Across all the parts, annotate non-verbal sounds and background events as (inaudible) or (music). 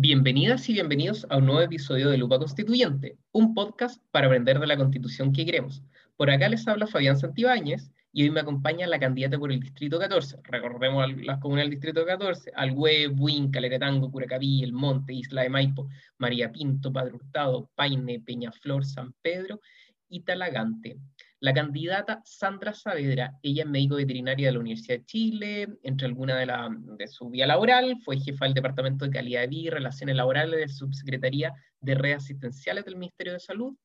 Bienvenidas y bienvenidos a un nuevo episodio de Lupa Constituyente, un podcast para aprender de la constitución que queremos. Por acá les habla Fabián Santibáñez y hoy me acompaña la candidata por el Distrito 14. Recordemos las comunas del Distrito 14, Alhue, Buin, Caleretango, Curacaví, El Monte, Isla de Maipo, María Pinto, Padre Hurtado, Paine, Peñaflor, San Pedro y Talagante la candidata Sandra Saavedra, ella es médico veterinaria de la Universidad de Chile, entre alguna de, su vía laboral, fue jefa del Departamento de Calidad de Vida y Relaciones Laborales de Subsecretaría de Redes Asistenciales del Ministerio de Salud.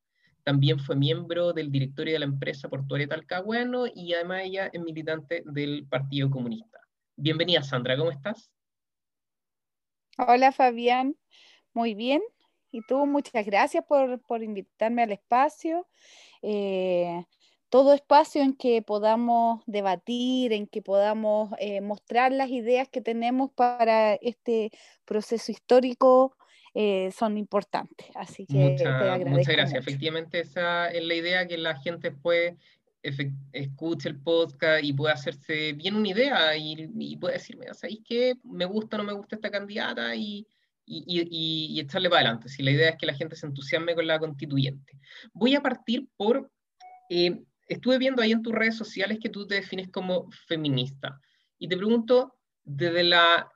También fue miembro del directorio de la empresa portuaria Talcahuano y además ella es militante del Partido Comunista. Bienvenida Sandra, ¿cómo estás? Hola Fabián, muy bien. Y tú, muchas gracias por, por invitarme al espacio. Eh, todo espacio en que podamos debatir, en que podamos eh, mostrar las ideas que tenemos para este proceso histórico eh, son importantes. Así que te agradezco. Muchas gracias. Efectivamente, esa es la idea que la gente puede escuche el podcast y pueda hacerse bien una idea y, y puede decirme, ¿sabéis qué? Me gusta o no me gusta esta candidata y, y, y, echarle para adelante. Si la idea es que la gente se entusiasme con la constituyente. Voy a partir por eh, estuve viendo ahí en tus redes sociales que tú te defines como feminista. Y te pregunto, desde la,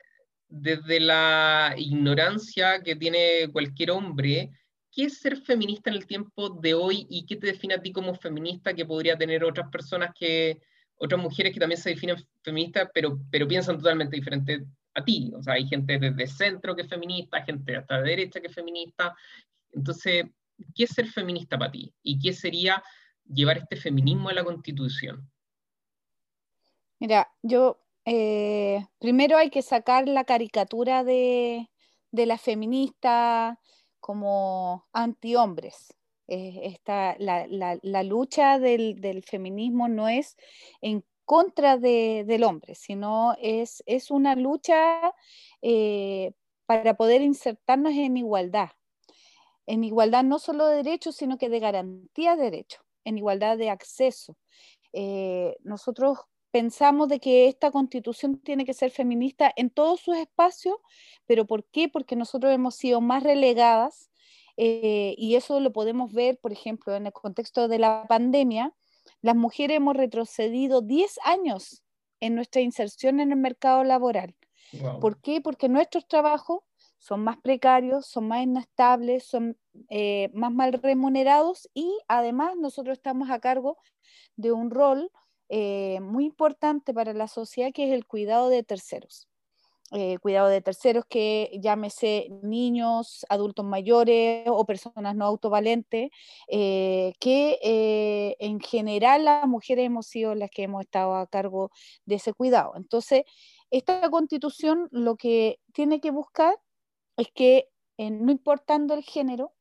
desde la ignorancia que tiene cualquier hombre, ¿qué es ser feminista en el tiempo de hoy y qué te define a ti como feminista que podría tener otras personas que, otras mujeres que también se definen feministas, pero, pero piensan totalmente diferente a ti? O sea, hay gente desde centro que es feminista, gente hasta de derecha que es feminista. Entonces, ¿qué es ser feminista para ti? ¿Y qué sería llevar este feminismo a la constitución? Mira, yo eh, primero hay que sacar la caricatura de, la feminista como antihombres. Eh, la, lucha del, feminismo no es en contra del hombre, sino es, es una lucha eh, para poder insertarnos en igualdad. En igualdad no solo de derechos, sino que de garantía de derechos en igualdad de acceso. Eh, nosotros pensamos de que esta constitución tiene que ser feminista en todos sus espacios, pero ¿por qué? Porque nosotros hemos sido más relegadas eh, y eso lo podemos ver, por ejemplo, en el contexto de la pandemia. Las mujeres hemos retrocedido 10 años en nuestra inserción en el mercado laboral. ¿Por qué? Porque nuestros trabajos son más precarios, son más inestables, son eh, más mal remunerados y además nosotros estamos a cargo de un rol eh, muy importante para la sociedad que es el cuidado de terceros. Eh, cuidado de terceros que llámese niños, adultos mayores o personas no autovalentes, que en general las mujeres hemos sido las que hemos estado a cargo de ese cuidado. Entonces, esta constitución lo que tiene que buscar es que no importando el género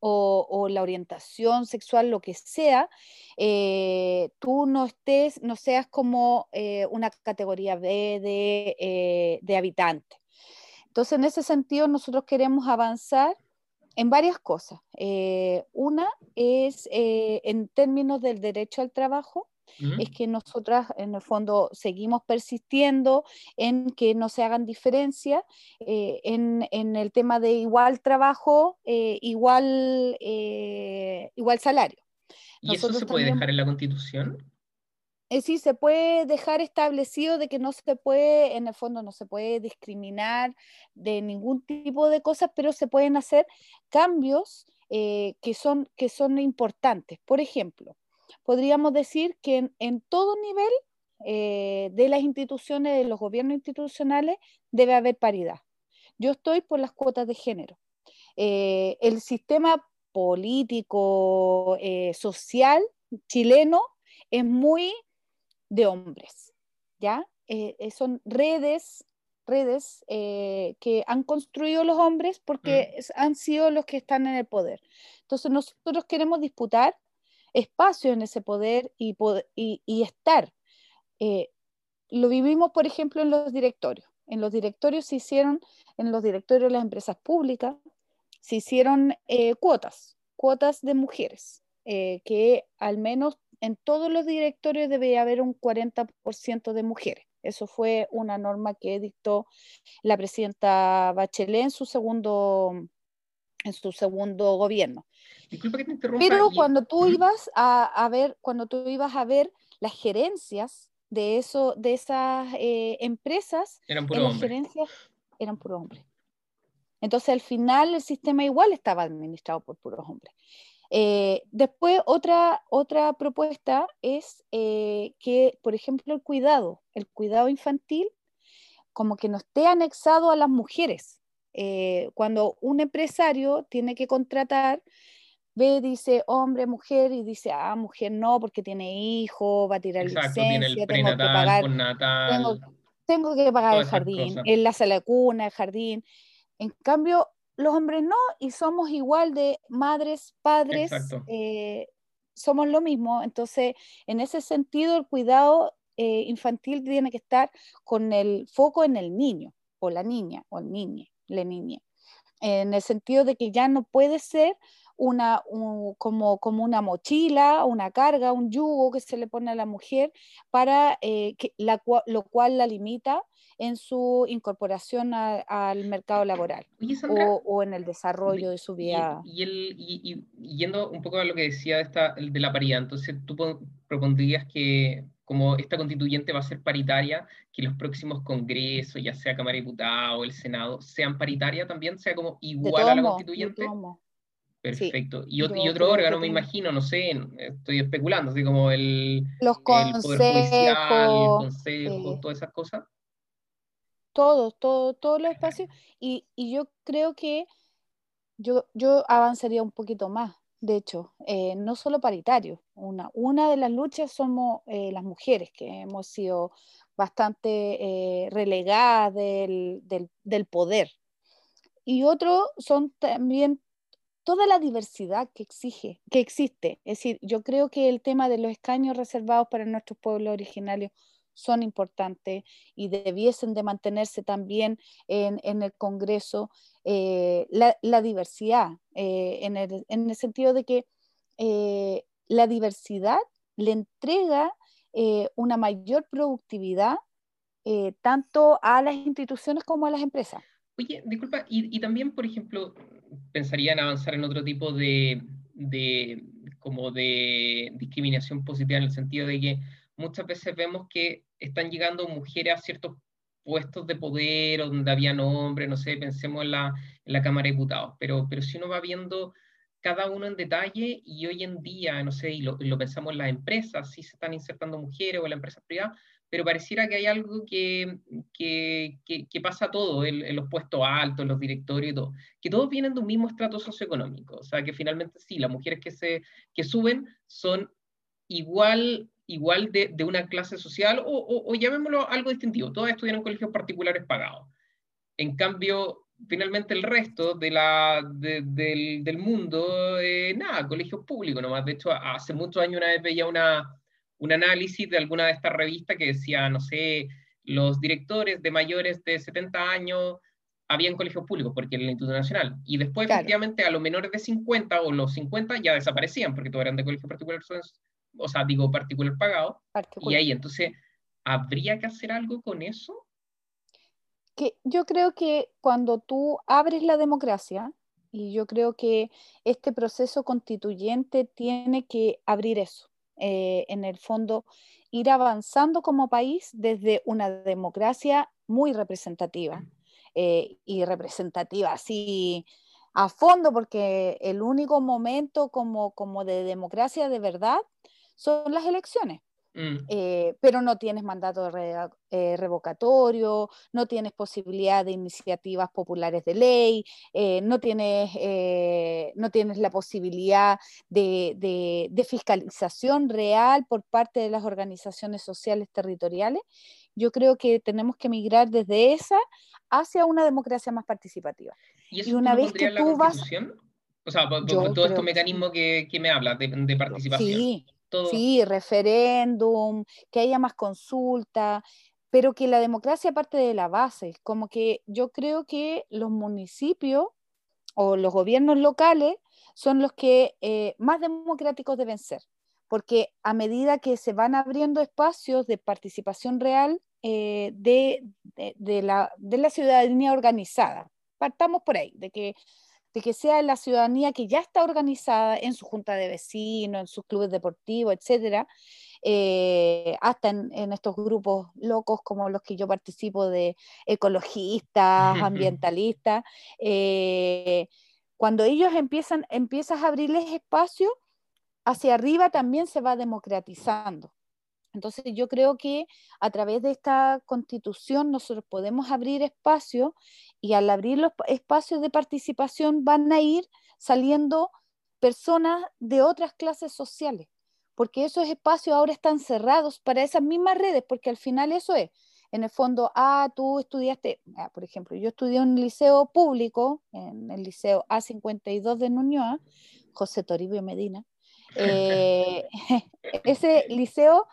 o, la orientación sexual, lo que sea, eh, tú no estés, no seas como eh, una categoría B de, eh, de habitante. Entonces, en ese sentido, nosotros queremos avanzar en varias cosas. una es en términos del derecho al trabajo, es que nosotras en el fondo seguimos persistiendo en que no se hagan diferencias eh, en, el tema de igual trabajo, eh, igual, eh, igual salario. ¿Y eso se puede dejar en la constitución? sí, se puede dejar establecido de que no se puede, en el fondo no se puede discriminar de ningún tipo de cosas, pero se pueden hacer cambios que, son, que son importantes. Por ejemplo, podríamos decir que en, todo nivel eh, de las instituciones, de los gobiernos institucionales, debe haber paridad. Yo estoy por las cuotas de género. Eh, el sistema político, eh, social chileno es muy de hombres, ¿ya? son redes, redes que han construido los hombres porque mm. han sido los que están en el poder. Entonces nosotros queremos disputar espacio en ese poder y, y, estar. Eh, lo vivimos, por ejemplo, en los directorios. En los directorios se hicieron, en los directorios de las empresas públicas, se hicieron eh, cuotas, cuotas de mujeres, eh, que al menos en todos los directorios debe haber un 40% de mujeres. Eso fue una norma que dictó la presidenta Bachelet en su segundo, en su segundo gobierno. Disculpa que te interrumpa. Pero cuando tú ibas a, ver, cuando tú ibas a ver las gerencias de eso, de esas eh, empresas, eran puro las gerencias eran puros hombres. Entonces al final el sistema igual estaba administrado por puros hombres. Eh, después, otra, otra propuesta es eh, que, por ejemplo, el cuidado, el cuidado infantil, como que no esté anexado a las mujeres. Eh, cuando un empresario tiene que contratar, ve, dice hombre, mujer, y dice, ah, mujer no, porque tiene hijo, va a tirar Exacto, licencia, tengo que pagar, tengo, que pagar el jardín, en la sala de cuna, el jardín. En cambio, los hombres no, y somos igual de madres, padres, eh, somos lo mismo. Entonces, en ese sentido, el cuidado eh, infantil tiene que estar con el foco en el niño, o la niña, o el niño, la niña. En el sentido de que ya no puede ser una, como, como una mochila, una carga, un yugo que se le pone a la mujer, para eh, que la, lo cual la limita en su incorporación al mercado laboral o, en el desarrollo de su vida. Y, y, yendo un poco a lo que decía de, esta, de la paridad, entonces tú propondrías que como esta constituyente va a ser paritaria, que los próximos congresos, ya sea Cámara de Diputados o el Senado, sean paritaria también, sea como igual a la constituyente. Perfecto. y, otro órgano, me imagino, no sé, estoy especulando, así como el, los consejos, el Poder Judicial, el Consejo, todas esas cosas. todos, todo, todos los espacios, y, yo creo que yo, yo avanzaría un poquito más, de hecho, eh, no solo paritario, una, de las luchas somos eh, las mujeres, que hemos sido bastante eh, relegadas del, del, poder, y otro son también toda la diversidad que exige, que existe. Es decir, yo creo que el tema de los escaños reservados para nuestros pueblos originarios son importantes y debiesen de mantenerse también en, el Congreso eh, la, diversidad, eh, en, el, sentido de que eh, la diversidad le entrega una mayor productividad tanto a las instituciones como a las empresas. Oye, disculpa, y, también, por ejemplo, pensaría en avanzar en otro tipo de, de, como de discriminación positiva en el sentido de que muchas veces vemos que están llegando mujeres a ciertos puestos de poder, donde había hombres, no sé, pensemos en la, en la Cámara de Diputados, pero, pero si uno va viendo cada uno en detalle y hoy en día, no sé, y lo, lo pensamos en las empresas, sí se están insertando mujeres o en la empresa privada, pero pareciera que hay algo que, que, que, pasa todo en, en, los puestos altos, en los directorios y todo, que todos vienen de un mismo estrato socioeconómico, o sea que finalmente sí, las mujeres que, se, que suben son igual igual de, de una clase social o, o, llamémoslo algo distintivo, todas estudian en colegios particulares pagados. En cambio, finalmente el resto de la, del, del, mundo, eh, nada, colegios públicos nomás. De hecho, hace muchos años una vez veía una, un análisis de alguna de estas revistas que decía, no sé, los directores de mayores de 70 años habían colegios públicos porque era el Instituto Nacional. Y después, efectivamente, a los menores de 50 o los 50 ya desaparecían porque todos eran de colegios particulares o sea, digo particular pagado, y ahí entonces, ¿habría que hacer algo con eso? Que yo creo que cuando tú abres la democracia, y yo creo que este proceso constituyente tiene que abrir eso, eh, en el fondo, ir avanzando como país desde una democracia muy representativa, eh, y representativa así a fondo, porque el único momento como, como de democracia de verdad son las elecciones. Mm. Eh, pero no tienes mandato eh, revocatorio, no tienes posibilidad de iniciativas populares de ley, eh, no, tienes, no tienes la posibilidad de, de, fiscalización real por parte de las organizaciones sociales territoriales. Yo creo que tenemos que migrar desde esa hacia una democracia más participativa. Y, una vez que tú vas... O sea, por, todo este mecanismo que, que, me hablas de, de participación. Sí, Sí, referéndum, que haya más consulta, pero que la democracia parte de la base. Como que yo creo que los municipios o los gobiernos locales son los que eh, más democráticos deben ser, porque a medida que se van abriendo espacios de participación real eh, de, de, la, de la ciudadanía organizada. Partamos por ahí, de que de que sea la ciudadanía que ya está organizada en su junta de vecinos, en sus clubes deportivos, etcétera, eh, hasta en, estos grupos locos como los que yo participo de ecologistas, (laughs) ambientalistas, eh, cuando ellos empiezan, empiezas a abrirles espacio, hacia arriba también se va democratizando. Entonces yo creo que a través de esta constitución nosotros podemos abrir espacio y al abrir los espacios de participación van a ir saliendo personas de otras clases sociales, porque esos espacios ahora están cerrados para esas mismas redes, porque al final eso es, en el fondo, ah, tú estudiaste, ah, por ejemplo, yo estudié en un liceo público, en el liceo A52 de Nuñoa, José Toribio Medina, (laughs) eh, (laughs) ese liceo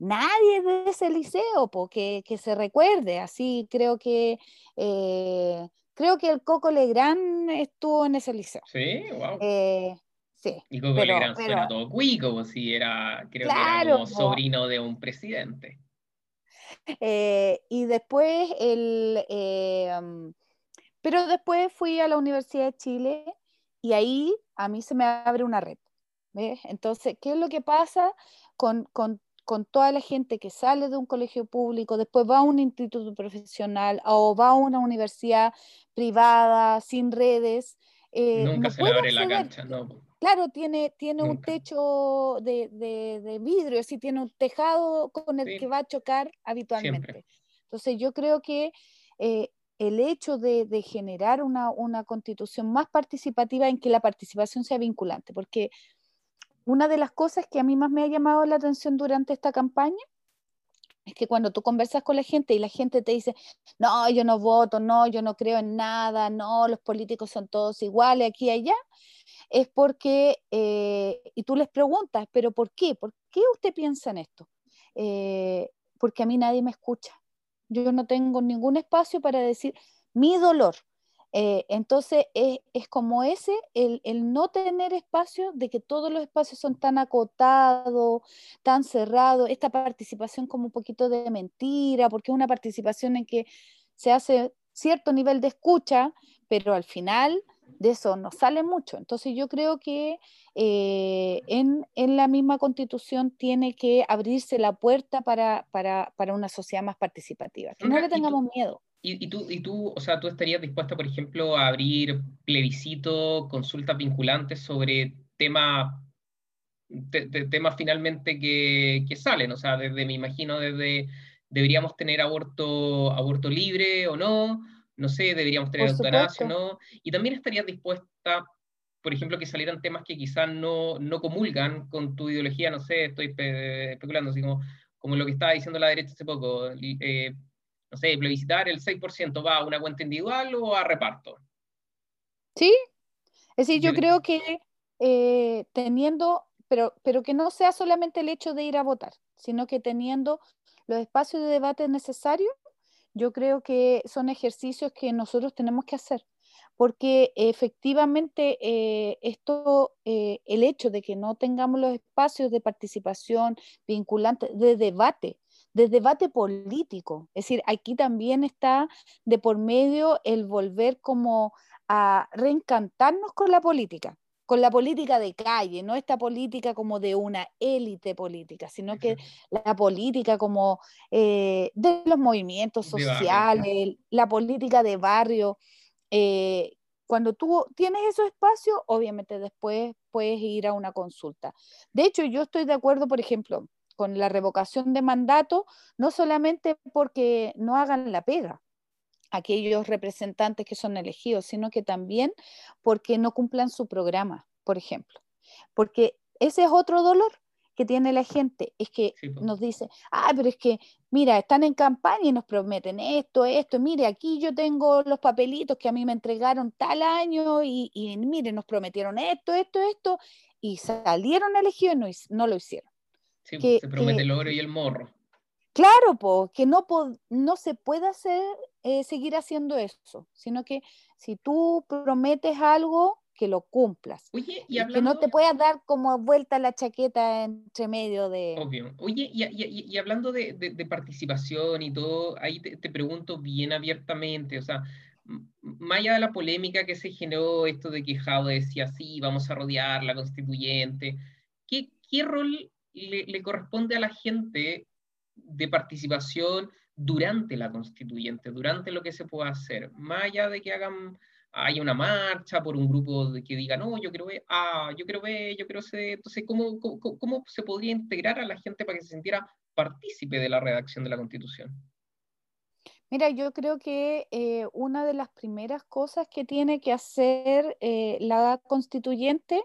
nadie de ese liceo, porque que se recuerde, así creo que eh, creo que el Coco Legrand estuvo en ese liceo. Sí, wow. Eh, sí. Y Coco Legrand suena todo cuico, si era, creo que era como sobrino de un presidente. Eh, y después el um, pero después fui a la Universidad de Chile y ahí a mí se me abre una red. ¿ves? Entonces, ¿qué es lo que pasa con, con con toda la gente que sale de un colegio público, después va a un instituto profesional o va a una universidad privada, sin redes. Eh, Nunca se le abre la cancha, ¿no? Claro, tiene, tiene un techo de, de, vidrio, así tiene un tejado con el que va a chocar habitualmente. Entonces yo creo que eh, el hecho de, de generar una, una, constitución más participativa en que la participación sea vinculante, porque una de las cosas que a mí más me ha llamado la atención durante esta campaña es que cuando tú conversas con la gente y la gente te dice, no, yo no voto, no, yo no creo en nada, no, los políticos son todos iguales aquí y allá, es porque, eh, y tú les preguntas, pero ¿por qué? ¿Por qué usted piensa en esto? Eh, porque a mí nadie me escucha. Yo no tengo ningún espacio para decir mi dolor, eh, entonces es, como ese, el, no tener espacio, de que todos los espacios son tan acotados, tan cerrados, esta participación como un poquito de mentira, porque es una participación en que se hace cierto nivel de escucha, pero al final de eso no sale mucho. Entonces yo creo que eh, en, la misma constitución tiene que abrirse la puerta para, una sociedad más participativa, que no le tengamos miedo. ¿Y, tú, y tú, o sea, tú estarías dispuesta, por ejemplo, a abrir plebiscito, consultas vinculantes sobre temas temas finalmente que, que, salen, o sea, desde, me imagino, desde deberíamos tener aborto, aborto libre o no, no sé, deberíamos tener eutanasia o no, y también estarías dispuesta, por ejemplo, que salieran temas que quizás no, no comulgan con tu ideología, no sé, estoy especulando, así como, como lo que estaba diciendo la derecha hace poco, eh, no sé, plebiscitar el 6% va a una cuenta individual o a reparto. Sí, es decir, yo creo que eh, teniendo, pero, pero que no sea solamente el hecho de ir a votar, sino que teniendo los espacios de debate necesarios, yo creo que son ejercicios que nosotros tenemos que hacer, porque efectivamente eh, esto, eh, el hecho de que no tengamos los espacios de participación vinculante, de debate, de debate político. Es decir, aquí también está de por medio el volver como a reencantarnos con la política, con la política de calle, no esta política como de una élite política, sino que la política como eh, de los movimientos sociales, la política de barrio. Eh, cuando tú tienes esos espacios, obviamente después puedes ir a una consulta. De hecho, yo estoy de acuerdo, por ejemplo, con la revocación de mandato, no solamente porque no hagan la pega aquellos representantes que son elegidos, sino que también porque no cumplan su programa, por ejemplo. Porque ese es otro dolor que tiene la gente, es que nos dice, ah, pero es que, mira, están en campaña y nos prometen esto, esto, mire, aquí yo tengo los papelitos que a mí me entregaron tal año y, y mire, nos prometieron esto, esto, esto, y salieron elegidos y no lo hicieron. Sí, pues, se promete el oro y el morro. Claro, pues, que no, no se puede hacer, eh, seguir haciendo eso, sino que si tú prometes algo que lo cumplas. Oye, y, que no te puedas dar como vuelta la chaqueta entre medio de... Obvio. Oye, y, hablando de, participación y todo, ahí te, pregunto bien abiertamente, o sea, más allá de la polémica que se generó, esto de que Jaude decía, sí, vamos a rodear la constituyente, ¿qué, qué rol le, le corresponde a la gente de participación durante la constituyente, durante lo que se pueda hacer, más allá de que hagan haya una marcha por un grupo que diga, no, yo quiero ver A, yo quiero B, yo quiero C. Entonces, ¿cómo, cómo, se podría integrar a la gente para que se sintiera partícipe de la redacción de la Constitución? Mira, yo creo que eh, una de las primeras cosas que tiene que hacer eh, la constituyente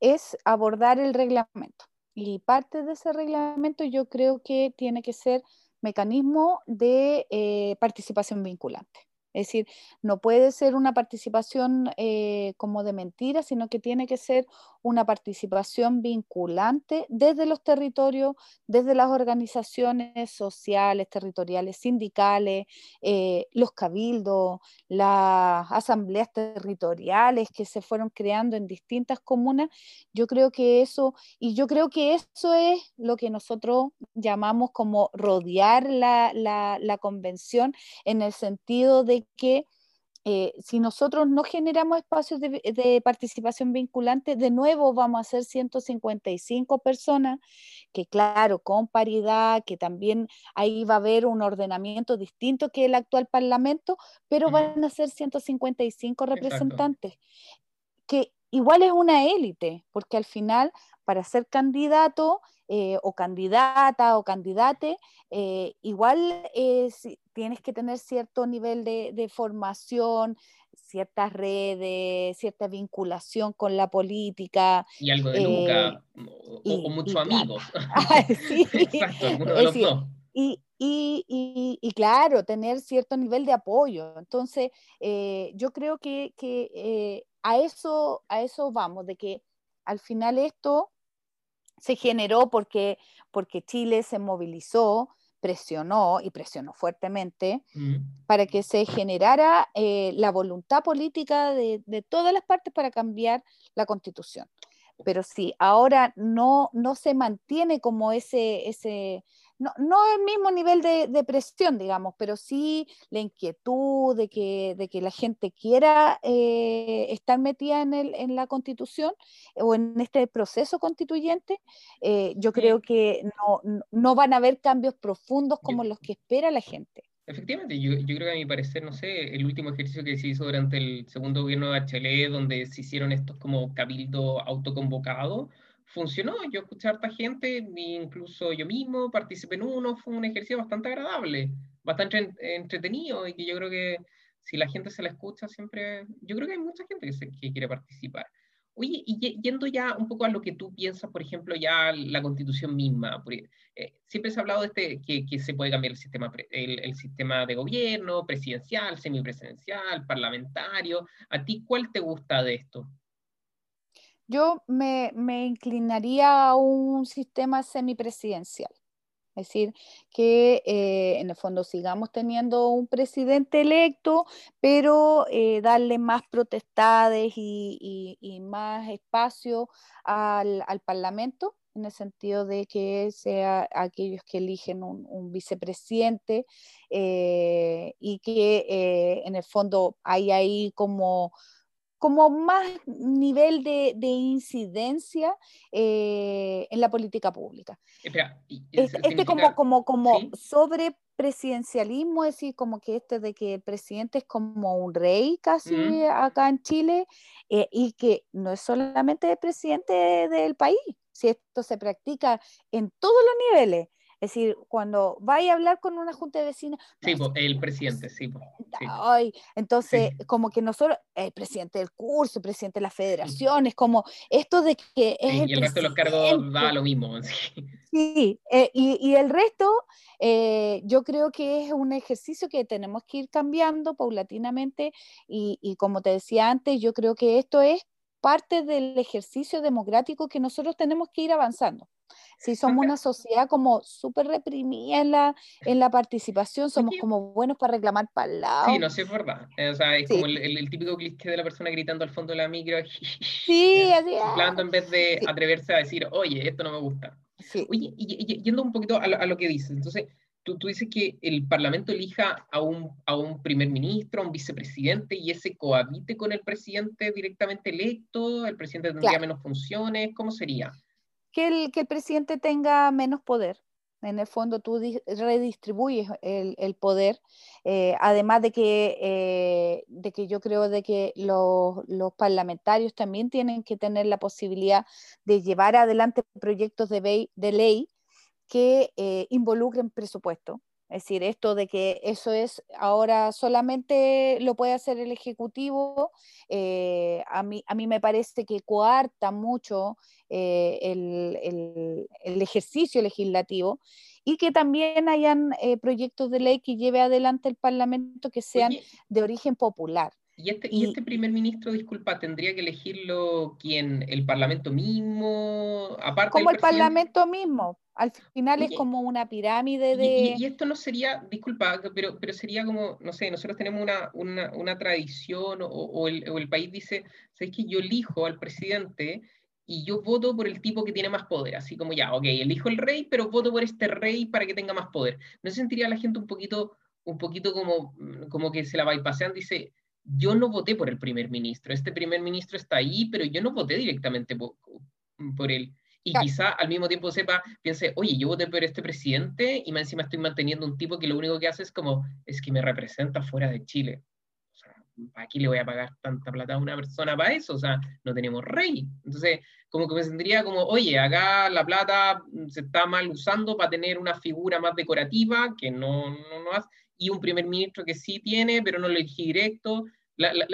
es abordar el reglamento. Y parte de ese reglamento yo creo que tiene que ser mecanismo de eh, participación vinculante. Es decir, no puede ser una participación eh, como de mentira, sino que tiene que ser una participación vinculante desde los territorios, desde las organizaciones sociales, territoriales, sindicales, eh, los cabildos, las asambleas territoriales que se fueron creando en distintas comunas. Yo creo que eso, y yo creo que eso es lo que nosotros llamamos como rodear la, la convención en el sentido de que eh, si nosotros no generamos espacios de, participación vinculante, de nuevo vamos a ser 155 personas, que claro, con paridad, que también ahí va a haber un ordenamiento distinto que el actual Parlamento, pero van a ser 155 representantes, que igual es una élite, porque al final, para ser candidato eh, o candidata o candidate, eh, igual tienes que tener cierto nivel de, formación, ciertas redes, cierta vinculación con la política. Y algo de Luca, eh, o, muchos amigos. (laughs) (laughs) Exacto, de los dos. Y, y, claro, tener cierto nivel de apoyo. Entonces, yo creo que, que a, eso, a eso vamos, de que al final esto se generó porque, porque Chile se movilizó, presionó y presionó fuertemente mm. para que se generara eh, la voluntad política de, de, todas las partes para cambiar la constitución. Pero sí, ahora no, no se mantiene como ese, ese, no, no el mismo nivel de, presión, digamos, pero sí la inquietud de que, de que la gente quiera eh, estar metida en, el, en la constitución o en este proceso constituyente, eh, yo creo que no, no, van a haber cambios profundos como los que espera la gente. Efectivamente, yo, yo, creo que a mi parecer, no sé, el último ejercicio que se hizo durante el segundo gobierno de HLE, donde se hicieron estos como cabildo autoconvocado, funcionó. Yo escuché a harta gente, incluso yo mismo participé en uno, fue un ejercicio bastante agradable, bastante entretenido y que yo creo que si la gente se la escucha siempre, yo creo que hay mucha gente que, se, quiere participar. Oye, y yendo ya un poco a lo que tú piensas, por ejemplo, ya la constitución misma, eh, siempre se ha hablado de este, que, que se puede cambiar el sistema, el, el, sistema de gobierno, presidencial, semipresidencial, parlamentario. ¿A ti cuál te gusta de esto? Yo me, inclinaría a un sistema semipresidencial. Es decir, que eh, en el fondo sigamos teniendo un presidente electo, pero eh, darle más protestades y, más espacio al, Parlamento, en el sentido de que sea aquellos que eligen un, vicepresidente eh, y que en el fondo hay ahí como como más nivel de, incidencia eh, en la política pública. este, como, como, como sobre presidencialismo, es decir, como que este de que el presidente es como un rey casi mm. acá en Chile eh, y que no es solamente el presidente del país, si esto se practica en todos los niveles, es decir, cuando vaya a hablar con una junta de vecinos. Sí, el presidente, sí. Ay, entonces, como que nosotros, el presidente del curso, el presidente de la federación, es como esto de que es. y el, resto de los cargos da lo mismo. (laughs) Sí, eh, y, el resto, eh, yo creo que es un ejercicio que tenemos que ir cambiando paulatinamente. Y, y como te decía antes, yo creo que esto es parte del ejercicio democrático que nosotros tenemos que ir avanzando. Sí, somos una sociedad como súper reprimida en la, en la participación, somos como buenos para reclamar para el lado. Sí, no sé, es verdad. O sea, es como el, típico cliché de la persona gritando al fondo de la micro. (laughs) Sí, así es. en vez de atreverse a decir, oye, esto no me gusta. Sí. Oye, y, yendo un poquito a lo, a lo que dices, entonces, Tú, tú, dices que el Parlamento elija a un, a un primer ministro, a un vicepresidente, y ese cohabite con el presidente directamente electo, el presidente tendría menos funciones, ¿cómo sería? Que el, que el presidente tenga menos poder. En el fondo tú redistribuyes el, poder, eh, además de que, eh, de que yo creo de que los, parlamentarios también tienen que tener la posibilidad de llevar adelante proyectos de, de ley que eh, involucren presupuesto. Es decir, esto de que eso es ahora solamente lo puede hacer el Ejecutivo, eh, a, mí, a mí me parece que coarta mucho eh, el, ejercicio legislativo y que también hayan eh, proyectos de ley que lleve adelante el Parlamento que sean de origen popular. ¿Y este, y, este primer ministro, disculpa, tendría que elegirlo quién? ¿El Parlamento mismo? Aparte como el Parlamento mismo, al final es como una pirámide de... Y, esto no sería, disculpa, pero, pero sería como, no sé, nosotros tenemos una, una, una tradición o, el, o, el, país dice, ¿sabes que yo elijo al presidente y yo voto por el tipo que tiene más poder? Así como ya, ok, elijo el rey, pero voto por este rey para que tenga más poder. ¿No se sentiría la gente un poquito, un poquito como, como que se la bypassean? Dice, yo no voté por el primer ministro, este primer ministro está ahí, pero yo no voté directamente por, por él. Y quizá al mismo tiempo sepa, piense, oye, yo voté por este presidente y más encima estoy manteniendo un tipo que lo único que hace es como, es que me representa fuera de Chile. ¿Para qué le voy a pagar tanta plata a una persona para eso? O sea, no tenemos rey. Entonces, como que me sentiría como, oye, acá la plata se está mal usando para tener una figura más decorativa, que no, no, no hace, y un primer ministro que sí tiene, pero no lo elegí directo.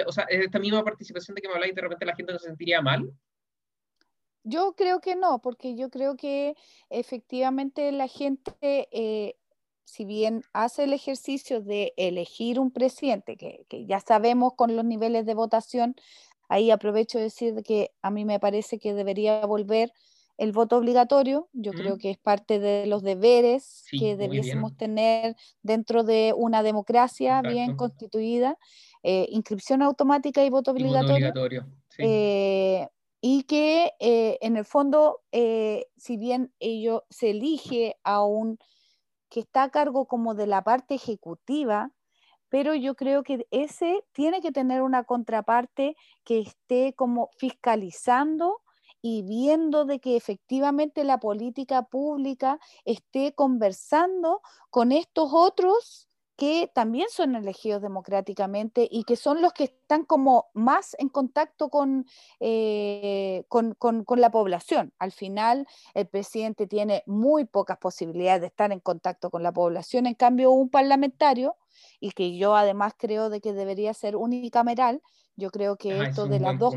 o sea, esta misma participación de que me habláis, de repente la gente no se sentiría mal. Yo creo que no, porque yo creo que efectivamente la gente, eh, si bien hace el ejercicio de elegir un presidente, que, ya sabemos con los niveles de votación, ahí aprovecho de decir que a mí me parece que debería volver el voto obligatorio. Yo creo que es parte de los deberes que debiésemos tener dentro de una democracia bien constituida. Eh, inscripción automática y voto obligatorio. Eh, y que eh, en el fondo, si bien ello se elige a un que está a cargo como de la parte ejecutiva, pero yo creo que ese tiene que tener una contraparte que esté como fiscalizando y viendo de que efectivamente la política pública esté conversando con estos otros que también son elegidos democráticamente y que son los que están como más en contacto eh, con, con, con, la población. Al final, el presidente tiene muy pocas posibilidades de estar en contacto con la población, en cambio, un parlamentario, y que yo además creo de que debería ser unicameral, yo creo que esto de las dos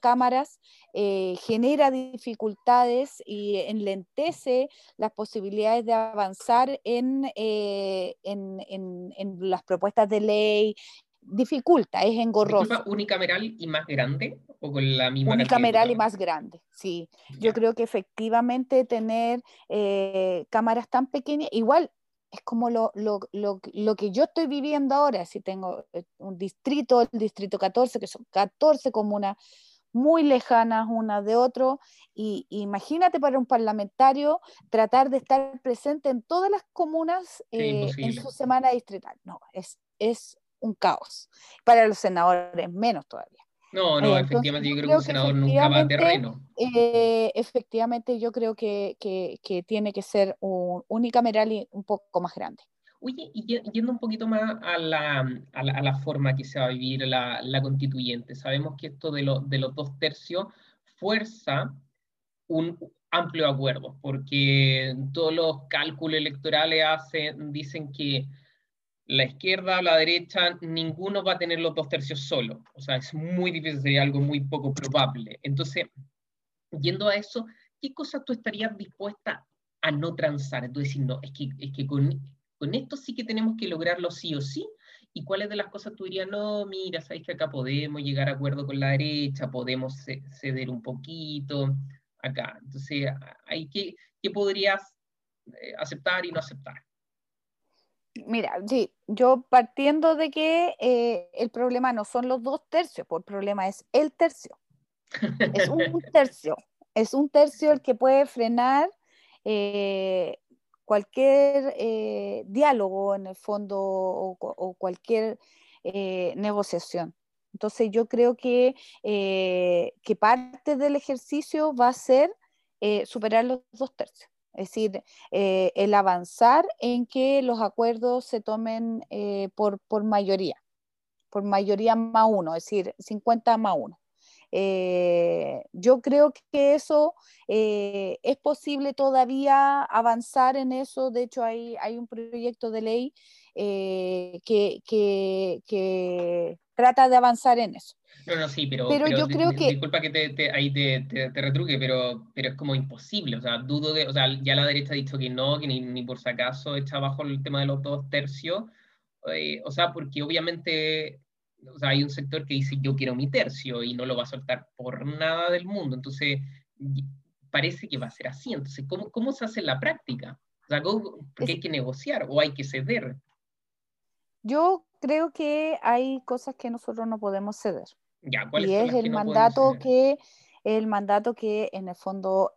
cámaras eh, genera dificultades y enlentece las posibilidades de avanzar en, eh, en, en, las propuestas de ley, dificulta, es engorroso. ¿Unicameral y más grande? ¿O con la misma Unicameral y más grande, sí. Yo creo que efectivamente tener eh, cámaras tan pequeñas, igual es como lo, lo, lo, lo, que yo estoy viviendo ahora, si tengo eh, un distrito, el distrito 14, que son 14 comunas muy lejanas una de otro, y, imagínate para un parlamentario tratar de estar presente en todas las comunas eh, en su semana distrital. No, es, es un caos. Para los senadores menos todavía. No, no, efectivamente yo creo que un senador nunca va a terreno. Eh, efectivamente yo creo que, que, tiene que ser un unicameral y un poco más grande. Oye, y yendo un poquito más a la, a la, a la forma que se va a vivir la, la constituyente, sabemos que esto de, lo, de los dos tercios fuerza un amplio acuerdo, porque todos los cálculos electorales hacen, dicen que la izquierda la derecha, ninguno va a tener los dos tercios solo. O sea, es muy difícil, sería algo muy poco probable. Entonces, yendo a eso, ¿qué cosas tú estarías dispuesta a no transar? Entonces, decir, no, es que, es que con, con esto sí que tenemos que lograrlo sí o sí. ¿Y cuáles de las cosas tú dirías, no, mira, sabéis que acá podemos llegar a acuerdo con la derecha, podemos ceder un poquito? acá. Entonces, hay que, ¿qué podrías eh, aceptar y no aceptar? Mira, sí, yo partiendo de que eh, el problema no son los dos tercios, el problema es el tercio. Es un (laughs) tercio, es un tercio el que puede frenar eh, cualquier diálogo en el fondo o, cualquier negociación. Entonces yo creo que, que parte del ejercicio va a ser superar los dos tercios. Es decir, eh, el avanzar en que los acuerdos se tomen eh, por, mayoría, por mayoría más uno, es decir, 50 más uno. Eh, yo creo que eso es posible todavía avanzar en eso. De hecho, hay, hay un proyecto de ley que, trata de avanzar en eso. No, no, sí, pero, pero, yo creo que... Disculpa que te, ahí te, te, retruque, pero, pero es como imposible, o sea, dudo de, o sea, ya la derecha ha dicho que no, que ni, ni por si acaso está bajo el tema de los dos tercios, eh, o sea, porque obviamente, o sea, hay un sector que dice yo quiero mi tercio y no lo va a soltar por nada del mundo, entonces parece que va a ser así, entonces, ¿cómo, cómo se hace en la práctica? O sea, porque hay que negociar o hay que ceder. Yo creo que hay cosas que nosotros no podemos ceder. y es el mandato que el mandato que en el fondo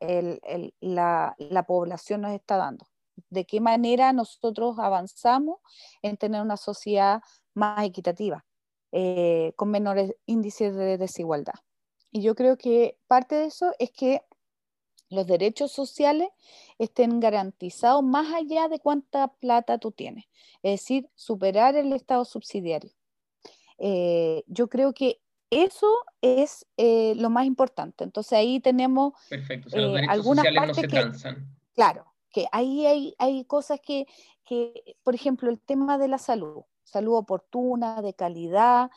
la, población nos está dando. De qué manera nosotros avanzamos en tener una sociedad más equitativa, eh, con menores índices de desigualdad. Y yo creo que parte de eso es que los derechos sociales estén garantizados más allá de cuánta plata tú tienes, es decir, superar el Estado subsidiario. Eh, yo creo que eso es eh, lo más importante. Entonces ahí tenemos Perfecto. O sea, los eh, no se transan. Claro, que ahí hay, hay cosas que, que, por ejemplo, el tema de la salud, salud oportuna, de calidad,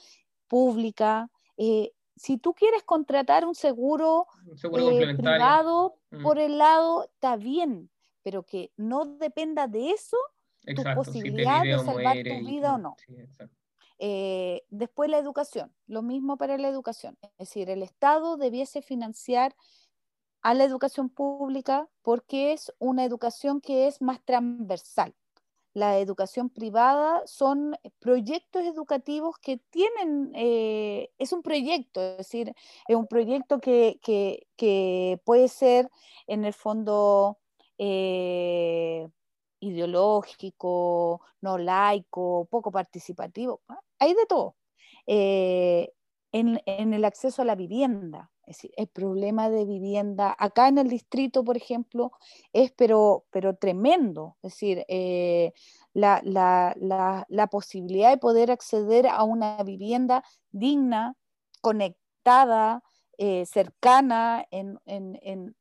pública, si tú quieres contratar un seguro, eh, privado mm. por el lado, está bien, pero que no dependa de eso tu posibilidad de salvar tu vida o no. Eh, después la educación, lo mismo para la educación. Es decir, el Estado debiese financiar a la educación pública porque es una educación que es más transversal la educación privada son proyectos educativos que tienen, eh, es un proyecto, es decir, es un proyecto que, puede ser en el fondo eh, ideológico, no laico, poco participativo, hay de todo. Eh, en, en el acceso a la vivienda, es decir, el problema de vivienda acá en el distrito, por ejemplo, es pero, pero tremendo. Es decir, eh, la, posibilidad de poder acceder a una vivienda digna, conectada, eh, cercana, en,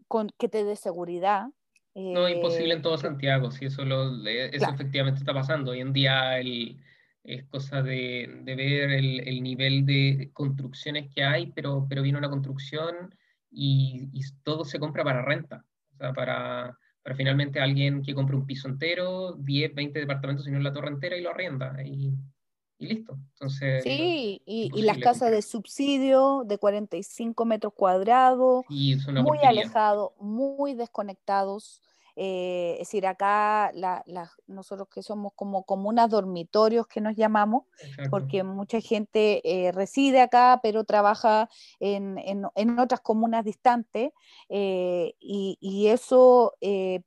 con, que te dé seguridad. no, imposible en todo eh, Santiago, si eso, lo, eso efectivamente está pasando. Hoy en día el es cosa de, ver el, nivel de construcciones que hay, pero, pero viene una construcción y, todo se compra para renta, o sea, para, para, finalmente alguien que compre un piso entero, 10, 20 departamentos, sino la torre entera y lo arrienda. Y, y listo. Entonces, sí, y, las casas de subsidio de 45 metros cuadrados, muy alejados, muy desconectados. Eh, es decir, acá nosotros que somos como comunas dormitorios que nos llamamos, porque mucha gente eh, reside acá, pero trabaja en, otras comunas distantes, eh, y, eso,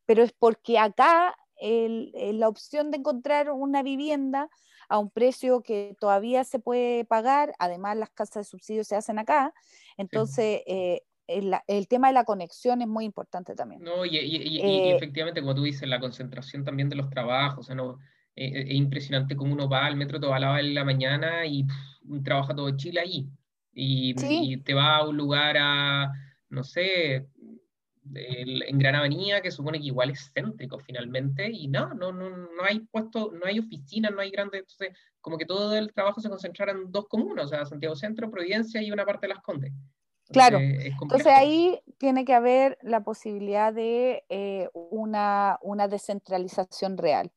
pero es porque acá la opción de encontrar una vivienda a un precio que todavía se puede pagar, además las casas de subsidio se hacen acá, entonces el, tema de la conexión es muy importante también. No, y, eh, efectivamente, como tú dices, la concentración también de los trabajos, o sea, no, eh, eh, es impresionante cómo uno va al metro Tobalaba en la mañana y trabaja todo Chile ahí. Y, te va a un lugar a, no sé, en Gran Avenida, que supone que igual es céntrico finalmente, y no, no, no, no hay puesto, no hay oficina, no hay grandes, entonces como que todo el trabajo se concentrara en dos comunas, o sea, Santiago Centro, Providencia y una parte de Las Condes. Claro, entonces ahí tiene que haber la posibilidad de eh, una, descentralización real.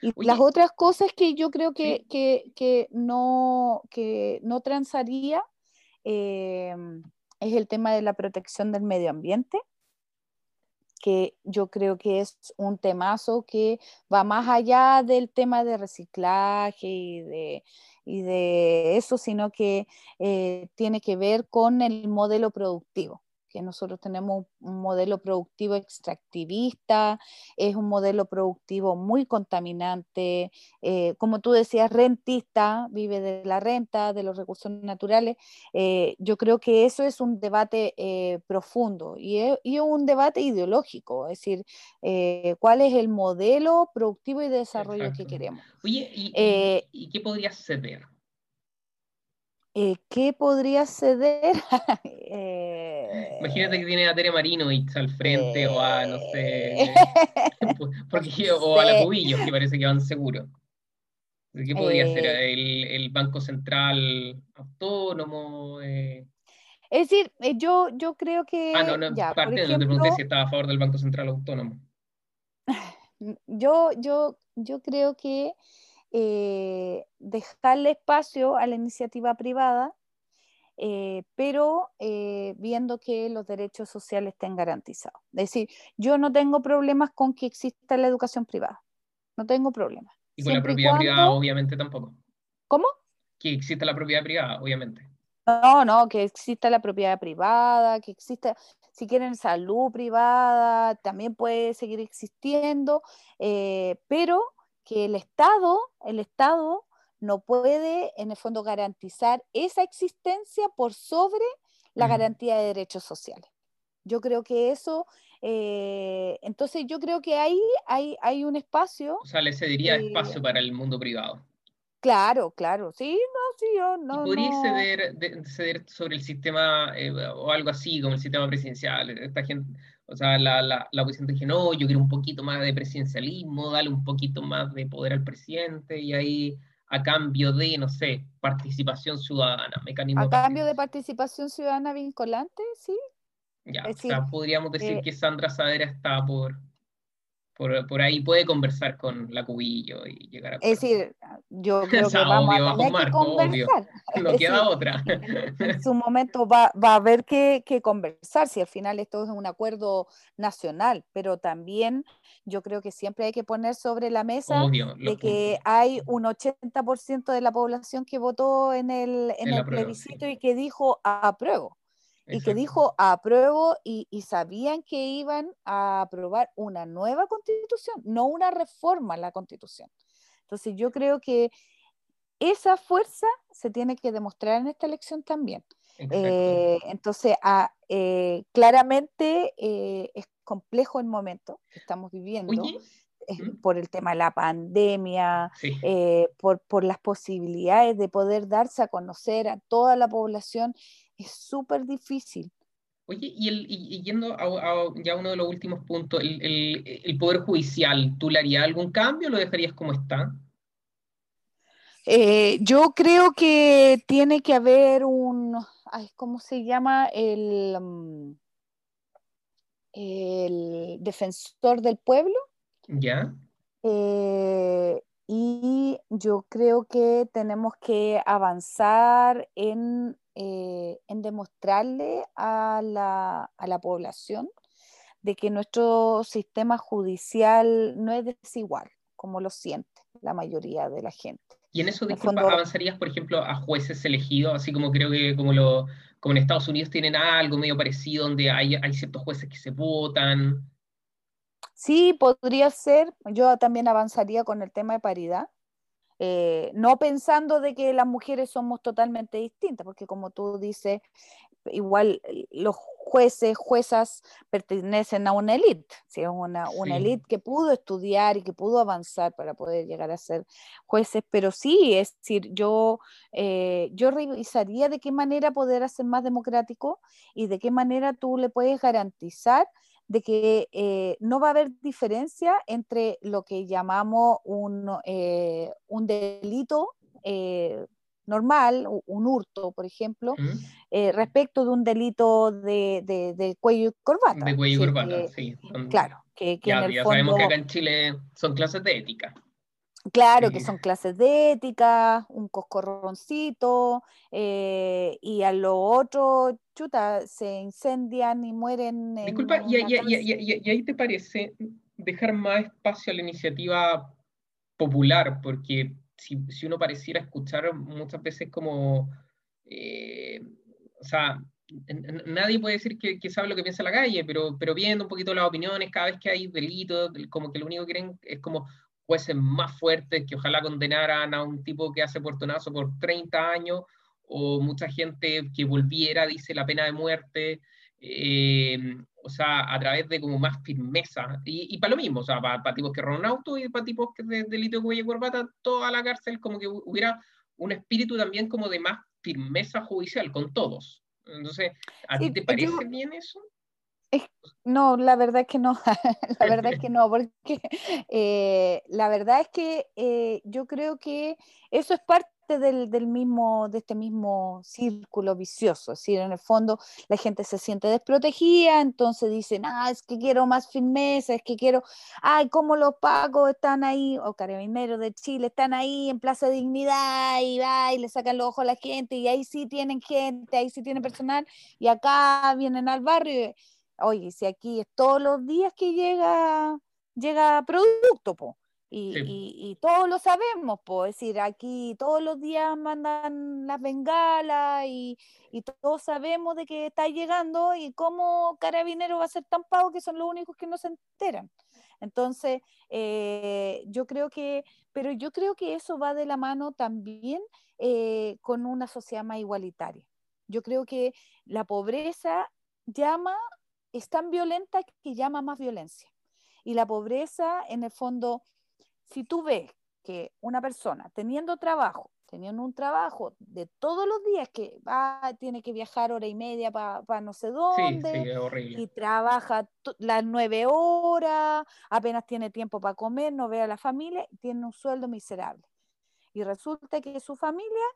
Y las otras cosas que yo creo que, que, no, que no transaría eh, es el tema de la protección del medio ambiente. que yo creo que es un temazo que va más allá del tema de reciclaje y de, y de eso, sino que eh, tiene que ver con el modelo productivo que nosotros tenemos un modelo productivo extractivista, es un modelo productivo muy contaminante, eh, como tú decías, rentista, vive de la renta, de los recursos naturales. Eh, yo creo que eso es un debate eh, profundo y es, un debate ideológico, es decir, cuál es el modelo productivo y de desarrollo que queremos. Oye, ¿y, y qué podría ceder? Eh, ¿Qué podría ceder? Imagínate que tiene a Tere Marino y al frente, o a, no sé, eh, (laughs) porque, (laughs) o a la Cubillos, que parece que van seguros. ¿Qué podría ser? Eh. ¿El, Banco Central Autónomo? Es decir, yo, yo creo que... Ah, no, no, parte, no te pregunté si estaba a favor del Banco Central Autónomo. (laughs) Yo, yo, yo creo que eh, dejarle espacio a la iniciativa privada, eh, pero eh, viendo que los derechos sociales estén garantizados. Es decir, yo no tengo problemas con que exista la educación privada, no tengo problemas. Y con la propiedad privada, obviamente, tampoco. ¿Cómo? Que exista la propiedad privada, obviamente. No, no, que exista la propiedad privada, que exista, si quieren salud privada, también puede seguir existiendo, pero que el Estado, el Estado no puede en el fondo garantizar esa existencia por sobre la mm. garantía de derechos sociales. Yo creo que eso, eh, entonces yo creo que ahí hay, hay un espacio. O sea, le eh, espacio para el mundo privado. Claro, claro, sí, no, sí, yo no. ¿Y podría Ceder, sobre el sistema eh, o algo así, como el sistema presidencial? Esta gente, o sea, la, la, la oposición dije, no, yo quiero un poquito más de presidencialismo, darle un poquito más de poder al presidente y ahí a cambio de, no sé, participación ciudadana, mecanismo. A cambio de participación ciudadana vinculante, sí. Ya, o sea, podríamos decir eh, que Sandra Sadera está por, por, ahí puede conversar con la cubillo y llegar a... Es decir, yo (laughs) creo que vamos a tener que conversar. No (laughs) queda otra. En su momento va, va a haber que, que, conversar, si al final esto es un acuerdo nacional, pero también yo creo que siempre hay que poner sobre la mesa de que hay un 80% de la población que votó en el, en el plebiscito y que dijo apruebo y que dijo apruebo y, y, sabían que iban a aprobar una nueva constitución, no una reforma a la constitución. Entonces yo creo que esa fuerza se tiene que demostrar en esta elección también. Eh, entonces, eh, claramente eh, es complejo el momento que estamos viviendo. por el tema de la pandemia, por, por las posibilidades de poder darse a conocer a toda la población es súper difícil. Oye, y, el, y yendo a, ya uno de los últimos puntos, el, el, Poder Judicial, ¿tú le harías algún cambio o lo dejarías como está? Eh, yo creo que tiene que haber un, ¿cómo se llama? El, mm, el defensor del pueblo. Ya. Eh, y yo creo que tenemos que avanzar en eh, en demostrarle a la, a la población de que nuestro sistema judicial no es desigual, como lo siente la mayoría de la gente. Y en eso, disculpa, ¿avanzarías, por ejemplo, a jueces elegidos, así como creo que como, lo, como en Estados Unidos tienen algo medio parecido, donde hay, hay ciertos jueces que se votan? Sí, podría ser. Yo también avanzaría con el tema de paridad. Eh, no pensando de que las mujeres somos totalmente distintas, porque como tú dices, igual eh, los jueces, juezas pertenecen a una élite, ¿sí? una, una élite que pudo estudiar y que pudo avanzar para poder llegar a ser jueces, pero sí, es decir, yo, eh, yo revisaría de qué manera poder hacer más democrático y de qué manera tú le puedes garantizar de que eh, no va a haber diferencia entre lo que llamamos un, eh, un delito eh, normal, un hurto, por ejemplo, respecto de un delito de, de, cuello y corbata. De cuello y corbata, sí. Claro, que, ya, en el sabemos que acá en Chile son clases de ética. Claro, que son clases de ética, un coscorroncito, y a lo otro chuta, se incendian y mueren. Disculpa, y, y, ahí te parece dejar más espacio a la iniciativa popular, porque si, si uno pareciera escuchar muchas veces como, eh, o sea, nadie puede decir que, que, sabe lo que piensa la calle, pero, pero viendo un poquito las opiniones, cada vez que hay delitos, como que lo único que quieren es como jueces más fuertes que ojalá condenaran a un tipo que hace portonazo por 30 años, o mucha gente que volviera, dice, la pena de muerte, eh, o sea, a través de como más firmeza, y, y para lo mismo, o sea, para, tipos que roban auto y para tipos que de delito de cuello y corbata, toda la cárcel, como que hubiera un espíritu también como de más firmeza judicial con todos. Entonces, ¿a ti te parece bien eso? no, la verdad es que no, (laughs) la verdad es que no, porque (laughs) eh, la verdad es que eh, yo creo que eso es parte del, mismo, de este mismo círculo vicioso, es decir, en el fondo la gente se siente desprotegida, entonces dicen, ah, es que quiero más firmeza, es que quiero, ay, cómo los pagos están ahí, o carabineros de Chile están ahí en Plaza de Dignidad, y va, y le sacan los ojos a la gente, y ahí sí tienen gente, ahí sí tienen personal, y acá vienen al barrio, oye, si aquí es todos los días que llega, llega producto, po. Y, todos lo sabemos, pues, es decir, aquí todos los días mandan las bengalas y, todos sabemos de que está llegando y cómo Carabinero va a ser tan pago que son los únicos que no se enteran. Entonces, eh, yo creo que, pero yo creo que eso va de la mano también eh, con una sociedad más igualitaria. Yo creo que la pobreza llama, es tan violenta que llama más violencia. Y la pobreza, en el fondo, si tú ves que una persona teniendo trabajo, teniendo un trabajo de todos los días que va, tiene que viajar hora y media para no sé dónde, y trabaja las nueve horas, apenas tiene tiempo para comer, no ve a la familia, tiene un sueldo miserable. Y resulta que su familia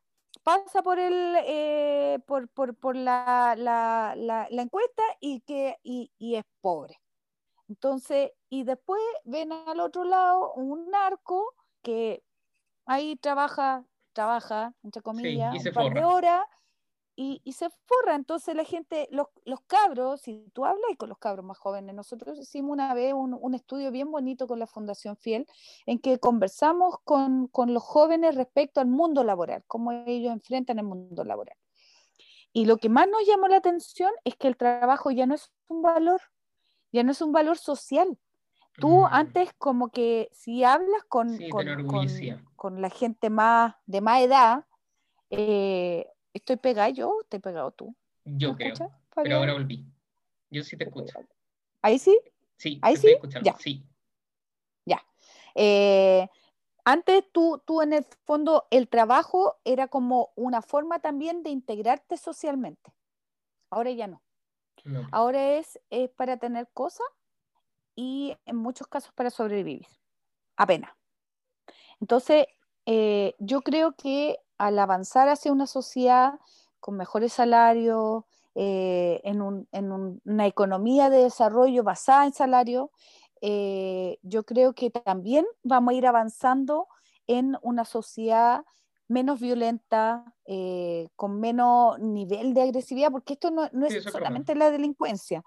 pasa por el eh, por, por, por la, la, la, encuesta y que y, y es pobre. Entonces, y después ven al otro lado un narco que ahí trabaja, trabaja, entre comillas, un par de horas y, se forra. Entonces la gente, los, cabros, si tú hablas con los cabros más jóvenes, nosotros hicimos una vez un, estudio bien bonito con la Fundación Fiel, en que conversamos con, con los jóvenes respecto al mundo laboral, cómo ellos enfrentan el mundo laboral. Y lo que más nos llamó la atención es que el trabajo ya no es un valor, ya no es un valor social. Tú mm. antes como que si hablas con, con, la gente más de más edad, eh, ¿estoy pegado yo o estoy pegado tú? Yo creo, pero ahora volví. Yo sí te escucho. ¿Ahí sí? Sí, ¿Ahí sí? Ya. Sí. Ya. Eh, antes tú, tú en el fondo, el trabajo era como una forma también de integrarte socialmente. Ahora ya no. Ahora es, para tener cosas y en muchos casos para sobrevivir. Apenas. Entonces, eh, yo creo que al avanzar hacia una sociedad con mejores salarios, eh, en, una economía de desarrollo basada en salario, eh, yo creo que también vamos a ir avanzando en una sociedad menos violenta, eh, con menos nivel de agresividad, porque esto no, es solamente la delincuencia.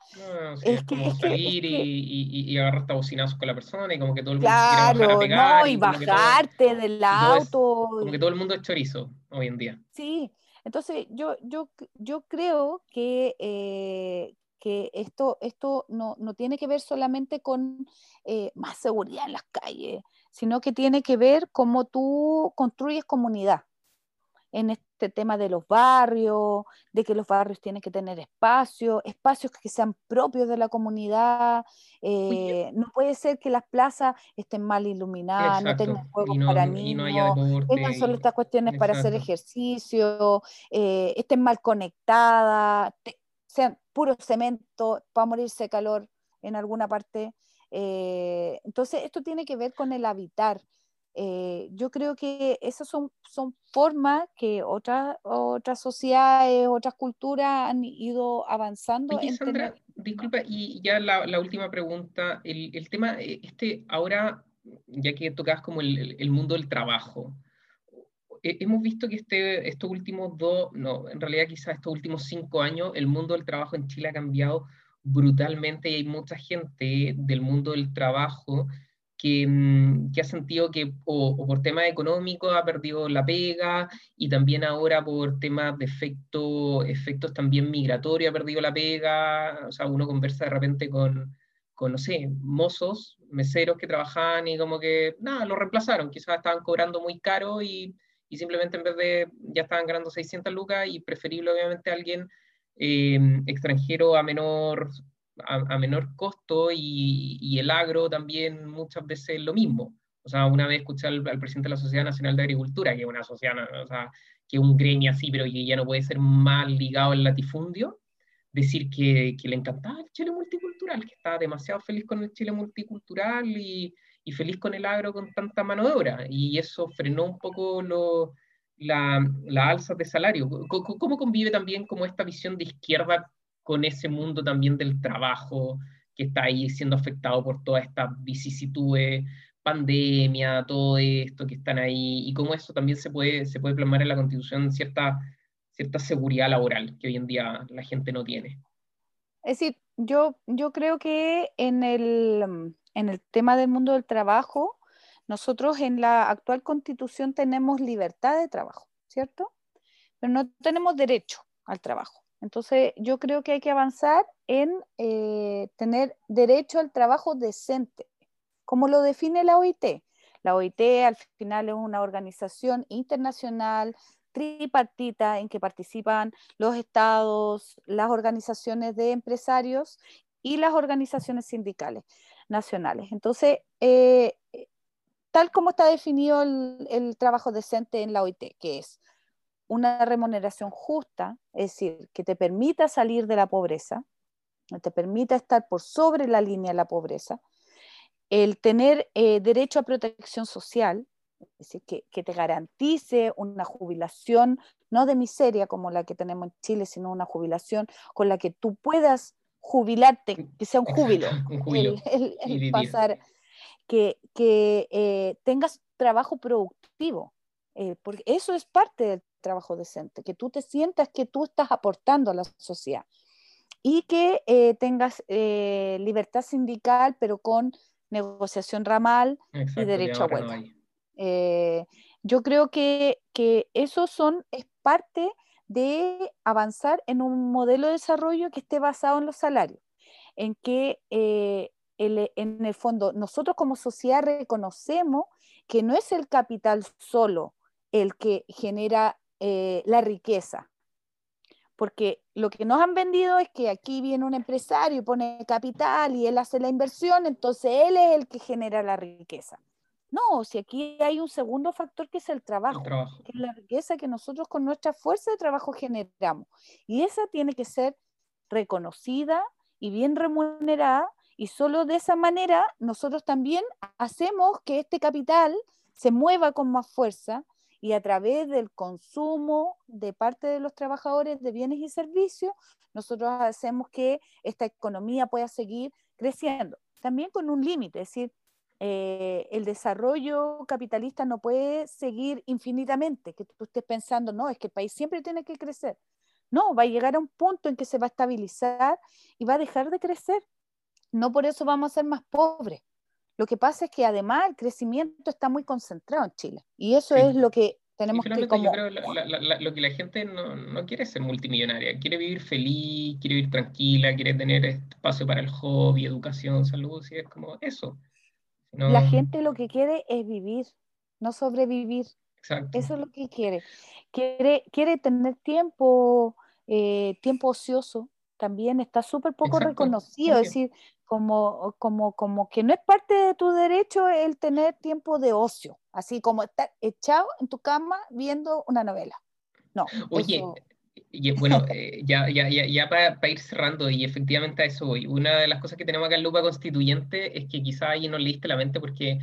es, como salir y, y, agarrar bocinazos con la persona y como que todo el mundo claro, no, y, bajarte del auto. como que todo el mundo es chorizo hoy en día. Sí, entonces yo, yo, yo creo que, eh, que esto, esto no, no, tiene que ver solamente con eh, más seguridad en las calles, sino que tiene que ver cómo tú construyes comunidad en este tema de los barrios, de que los barrios tienen que tener espacios, espacios que sean propios de la comunidad. Eh, no puede ser que las plazas estén mal iluminadas, no tengan juegos para niños, tengan solo estas cuestiones para hacer ejercicio, eh, estén mal conectadas, sean puro cemento para morirse de calor en alguna parte. Eh, entonces, esto tiene que ver con el habitar. Eh, yo creo que esas son, son formas que otras otras sociedades, otras culturas han ido avanzando. disculpa, y ya la, última pregunta, el, el, tema, eh, este, ahora, ya que tocas como el, el, mundo del trabajo, hemos visto que este, estos últimos dos, no, en realidad quizás estos últimos cinco años, el mundo del trabajo en Chile ha cambiado brutalmente hay mucha gente del mundo del trabajo que, mm, que ha sentido que o, por temas económicos ha perdido la pega y también ahora por temas de efecto, efectos también migratorios ha perdido la pega. O sea, uno conversa de repente con, con, no sé, mozos, meseros que trabajaban y como que, nada, lo reemplazaron. Quizás estaban cobrando muy caro y, y simplemente en vez de, ya estaban ganando 600 lucas y preferible obviamente alguien eh, extranjero a menor a, menor costo y, el agro también muchas veces lo mismo. O sea, una vez escuché al, presidente de la Sociedad Nacional de Agricultura, que es una sociedad, o sea, que es un gremio así, pero que ya no puede ser más ligado al latifundio, decir que, que, le encantaba el Chile multicultural, que estaba demasiado feliz con el Chile multicultural y, y feliz con el agro con tanta mano de obra. Y eso frenó un poco lo, la, la alza de salario. ¿Cómo, ¿Cómo, convive también como esta visión de izquierda con ese mundo también del trabajo que está ahí siendo afectado por todas estas vicisitudes, pandemia, todo esto que están ahí, y cómo eso también se puede, se puede plasmar en la Constitución cierta, cierta seguridad laboral que hoy en día la gente no tiene. Es decir, yo, yo creo que en el, en el tema del mundo del trabajo, nosotros en la actual constitución tenemos libertad de trabajo, ¿cierto? Pero no tenemos derecho al trabajo. Entonces, yo creo que hay que avanzar en eh, tener derecho al trabajo decente, como lo define la OIT. La OIT al final es una organización internacional tripartita en que participan los estados, las organizaciones de empresarios y las organizaciones sindicales nacionales. Entonces, eh, tal como está definido el, trabajo decente en la OIT, que es una remuneración justa, es decir, que te permita salir de la pobreza, que te permita estar por sobre la línea de la pobreza, el tener eh, derecho a protección social, es decir, que, te garantice una jubilación, no de miseria como la que tenemos en Chile, sino una jubilación con la que tú puedas jubilarte, que sea un júbilo, (laughs) El, pasar, que, eh, tengas trabajo productivo, eh, porque eso es parte del trabajo decente, que tú te sientas que tú estás aportando a la sociedad y que eh, tengas eh, libertad sindical, pero con negociación ramal y derecho a huelga. Eh, yo creo que, que eso son, es parte de avanzar en un modelo de desarrollo que esté basado en los salarios, en que en el fondo nosotros como sociedad reconocemos que no es el capital solo el que genera eh, la riqueza. Porque lo que nos han vendido es que aquí viene un empresario y pone capital y él hace la inversión, entonces él es el que genera la riqueza. No, si aquí hay un segundo factor que es el trabajo, que es la riqueza que nosotros con nuestra fuerza de trabajo generamos. Y esa tiene que ser reconocida y bien remunerada y solo de esa manera nosotros también hacemos que este capital se mueva con más fuerza y a través del consumo de parte de los trabajadores de bienes y servicios, nosotros hacemos que esta economía pueda seguir creciendo, también con un límite, es decir, eh, el desarrollo capitalista no puede seguir infinitamente, que tú estés pensando, no, es que el país siempre tiene que crecer. No, va a llegar a un punto en que se va a estabilizar y va a dejar de crecer. No por eso vamos a ser más pobres. Lo que pasa es que además el crecimiento está muy concentrado en Chile y eso es lo que tenemos que como... Yo creo lo que la gente no, no, quiere ser multimillonaria, quiere vivir feliz, quiere vivir tranquila, quiere tener espacio para el hobby, educación, salud, y es como eso. La gente lo que quiere es vivir, no sobrevivir. Exacto. Eso es lo que quiere. Quiere, quiere tener tiempo, eh, tiempo ocioso, también está súper poco reconocido, es decir, como, como, como que no es parte de tu derecho el tener tiempo de ocio, así como estar echado en tu cama viendo una novela. No. Oye, bueno, (laughs) eh, ya, ya, ya, ya para, ir cerrando, y efectivamente a eso voy, una de las cosas que tenemos acá en Lupa Constituyente es que quizá ahí nos leíste la mente porque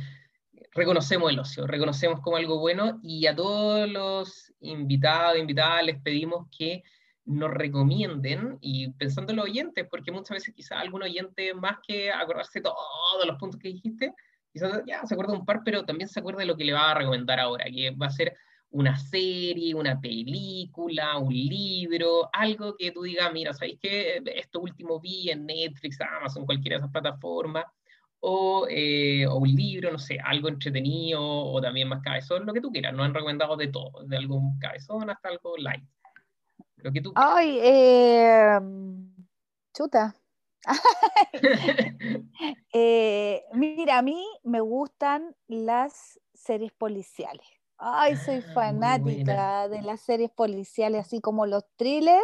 reconocemos el ocio, reconocemos como algo bueno y a todos los invitados, invitadas les pedimos que nos recomienden, y pensando en los oyentes, porque muchas veces quizás algún oyente, más que acordarse todos los puntos que dijiste, quizás ya se acuerda un par, pero también se acuerda de lo que le va a recomendar ahora, que va a ser una serie, una película, un libro, algo que tú digas, mira, ¿sabéis que esto último vi en Netflix, Amazon, cualquiera de esas plataformas? O, eh, o, un libro, no sé, algo entretenido o también más cabezón, lo que tú quieras. Nos han recomendado de todo, de algún cabezón hasta algo light. Lo que tú Ay, eh, chuta. (laughs) (laughs) Eh, mira, a mí me gustan las series policiales. Ay, soy Ah, fanática de las series policiales, así como los thrillers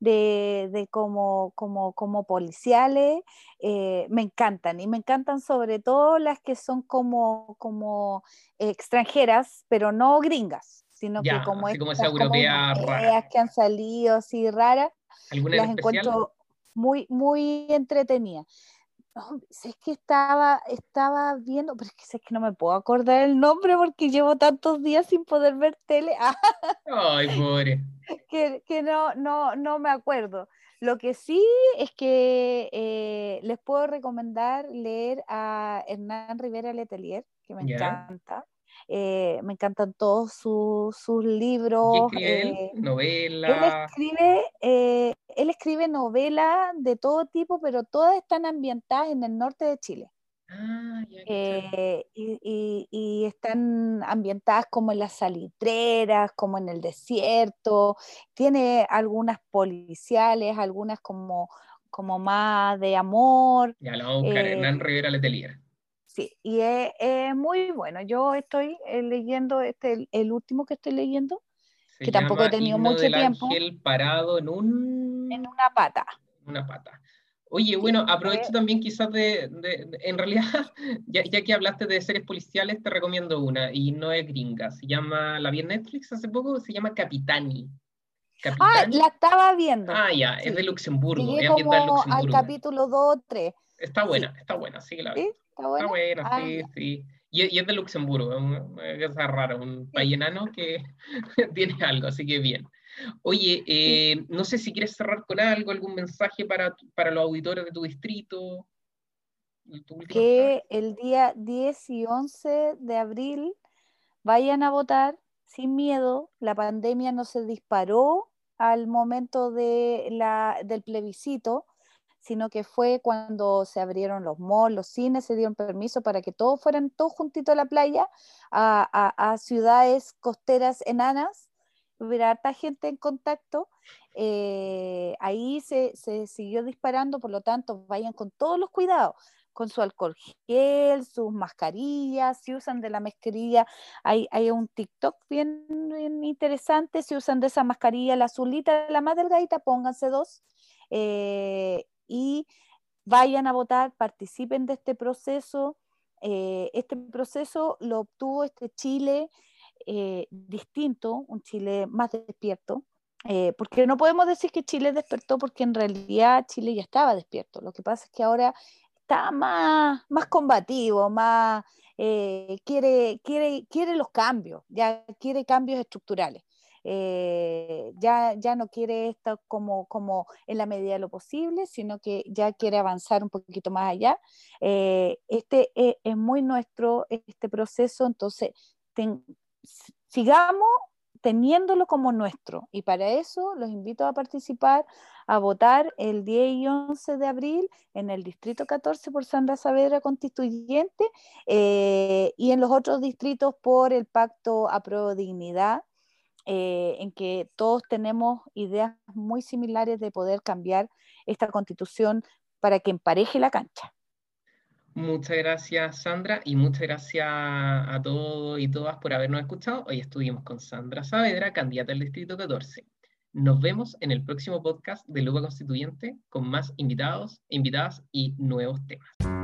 de, de como, como, como policiales, eh, me encantan. Y me encantan sobre todo las que son como, como extranjeras, pero no gringas, sino que como así como esa estas como europea rara. que han salido así raras, ¿Alguna en las encuentro muy, muy entretenidas. No, si es que estaba, estaba viendo, pero es que, es que no me puedo acordar el nombre porque llevo tantos días sin poder ver tele (laughs) Ay, pobre. que, que no, no, no me acuerdo. Lo que sí es que eh, les puedo recomendar leer a Hernán Rivera Letelier, que me encanta. Eh, me encantan todos sus, sus ¿Qué libros. escribe él? eh, él escribe, eh, él escribe novelas de todo tipo, pero todas están ambientadas en el norte de Chile. Ah. Eh, y- y están ambientadas como en las salitreras, como en el desierto. Tiene algunas policiales, algunas como, como más de amor. Ya lo vamos a buscar. eh, Hernán Rivera Letelier. Sí, y es, es muy bueno. Yo estoy eh, leyendo, este, el, último que estoy leyendo, Se que tampoco he tenido mucho del tiempo. ángel parado en un... en una pata. una pata. Oye, bueno, aprovecho también quizás de, de- de- en realidad, (laughs) ya, ya que hablaste de series policiales, te recomiendo una, y no es gringa, se llama, la vi en Netflix hace poco, se llama Capitani. Ah, Capitani. la estaba viendo. Ah, ya, es sí. de Luxemburgo, Llegué es como al Luxemburgo. capítulo 2 o 3. Está Sí. buena, está buena, sí que la vi. ¿Sí? ¿Está Está buena? buena, Ah, sí, ya. sí. Y, y es de Luxemburgo, es un- es cosa rara, un país enano que (laughs) tiene algo, así que bien. Oye, eh, no sé si quieres cerrar con algo, algún mensaje para, para los auditores de tu distrito. tu último mensaje. que el día 10 y 11 de abril vayan a votar sin miedo. La pandemia no se disparó al momento de la, del plebiscito, sino que fue cuando se abrieron los malls, los cines, se dieron permiso para que todos fueran todos juntitos a la playa, a, a- ciudades costeras enanas, hubiera harta gente en contacto. eh, ahí se, se siguió disparando, por lo tanto, vayan con todos los cuidados con su alcohol gel, sus mascarillas, si usan de la mascarilla, hay, hay un TikTok bien, bien interesante, si usan de esa mascarilla, la azulita, la más delgadita, pónganse dos eh, y vayan a votar, participen de este proceso. Eh, este proceso lo obtuvo este Chile eh, distinto, un Chile más despierto, eh, porque no podemos decir que Chile despertó porque en realidad Chile ya estaba despierto. Lo que pasa es que ahora está más, más combativo, más quiere, quiere, quiere los cambios, ya quiere cambios estructurales. Eh, ya, ya no quiere esto como, como en la medida de lo posible, sino que ya quiere avanzar un poquito más allá. Eh, este es, es, muy nuestro, este proceso, entonces sigamos teniéndolo como nuestro. Y para eso los invito a participar, a votar el 10 y 11 de abril en el Distrito 14 por Sandra Saavedra Constituyente eh, y en los otros distritos por el Pacto a Dignidad, eh, en que todos tenemos ideas muy similares de poder cambiar esta constitución para que empareje la cancha. Muchas gracias, Sandra, y muchas gracias a todos y todas por habernos escuchado. Hoy estuvimos con Sandra Saavedra, candidata al Distrito 14. Nos vemos en el próximo podcast de Lupa Constituyente con más invitados, invitadas y nuevos temas.